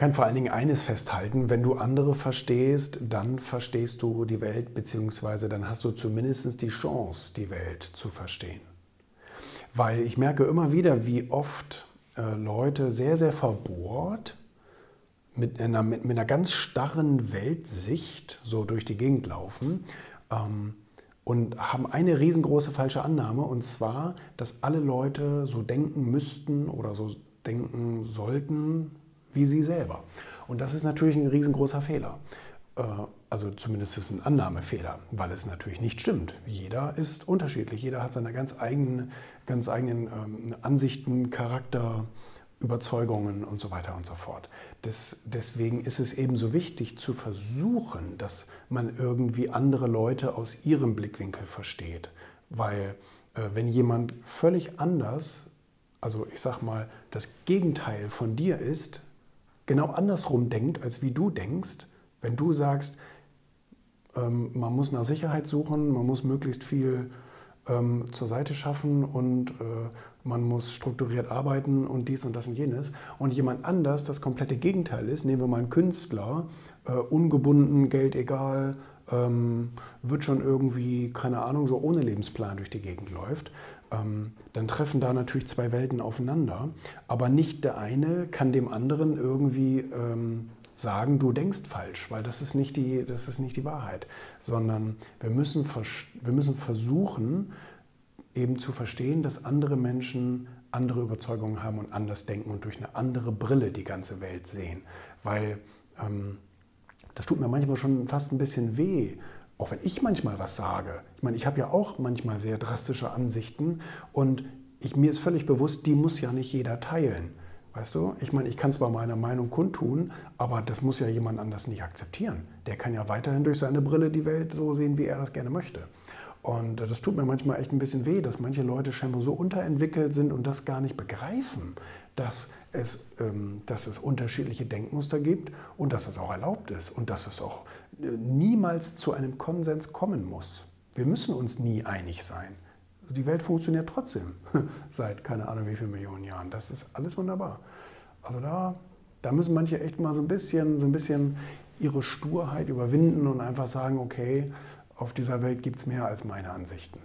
kann vor allen Dingen eines festhalten, wenn du andere verstehst, dann verstehst du die Welt, beziehungsweise dann hast du zumindest die Chance, die Welt zu verstehen. Weil ich merke immer wieder, wie oft äh, Leute sehr, sehr verbohrt mit einer, mit, mit einer ganz starren Weltsicht so durch die Gegend laufen ähm, und haben eine riesengroße falsche Annahme, und zwar, dass alle Leute so denken müssten oder so denken sollten wie sie selber. Und das ist natürlich ein riesengroßer Fehler. Äh, also zumindest ist es ein Annahmefehler, weil es natürlich nicht stimmt. Jeder ist unterschiedlich, jeder hat seine ganz eigenen, ganz eigenen ähm, Ansichten, Charakter, Überzeugungen und so weiter und so fort. Das, deswegen ist es eben so wichtig zu versuchen, dass man irgendwie andere Leute aus ihrem Blickwinkel versteht. Weil äh, wenn jemand völlig anders, also ich sag mal, das Gegenteil von dir ist, genau andersrum denkt, als wie du denkst, wenn du sagst, ähm, man muss nach Sicherheit suchen, man muss möglichst viel ähm, zur Seite schaffen und äh, man muss strukturiert arbeiten und dies und das und jenes. Und jemand anders das komplette Gegenteil ist, nehmen wir mal einen Künstler, äh, ungebunden, Geld egal, ähm, wird schon irgendwie, keine Ahnung, so ohne Lebensplan durch die Gegend läuft, dann treffen da natürlich zwei Welten aufeinander. Aber nicht der eine kann dem anderen irgendwie ähm, sagen, du denkst falsch, weil das ist nicht die, das ist nicht die Wahrheit, sondern wir müssen, wir müssen versuchen, eben zu verstehen, dass andere Menschen andere Überzeugungen haben und anders denken und durch eine andere Brille die ganze Welt sehen. Weil ähm, das tut mir manchmal schon fast ein bisschen weh, auch wenn ich manchmal was sage. Ich meine, ich habe ja auch manchmal sehr drastische Ansichten und ich, mir ist völlig bewusst, die muss ja nicht jeder teilen. Weißt du? Ich meine, ich kann zwar meine Meinung kundtun, aber das muss ja jemand anders nicht akzeptieren. Der kann ja weiterhin durch seine Brille die Welt so sehen, wie er das gerne möchte. Und das tut mir manchmal echt ein bisschen weh, dass manche Leute scheinbar so unterentwickelt sind und das gar nicht begreifen, dass es, ähm, dass es unterschiedliche Denkmuster gibt und dass es auch erlaubt ist und dass es auch äh, niemals zu einem Konsens kommen muss. Wir müssen uns nie einig sein. Die Welt funktioniert trotzdem seit keine Ahnung wie vielen Millionen Jahren. Das ist alles wunderbar. Also da, da müssen manche echt mal so ein bisschen, so ein bisschen ihre Sturheit überwinden und einfach sagen, okay, auf dieser Welt gibt es mehr als meine Ansichten.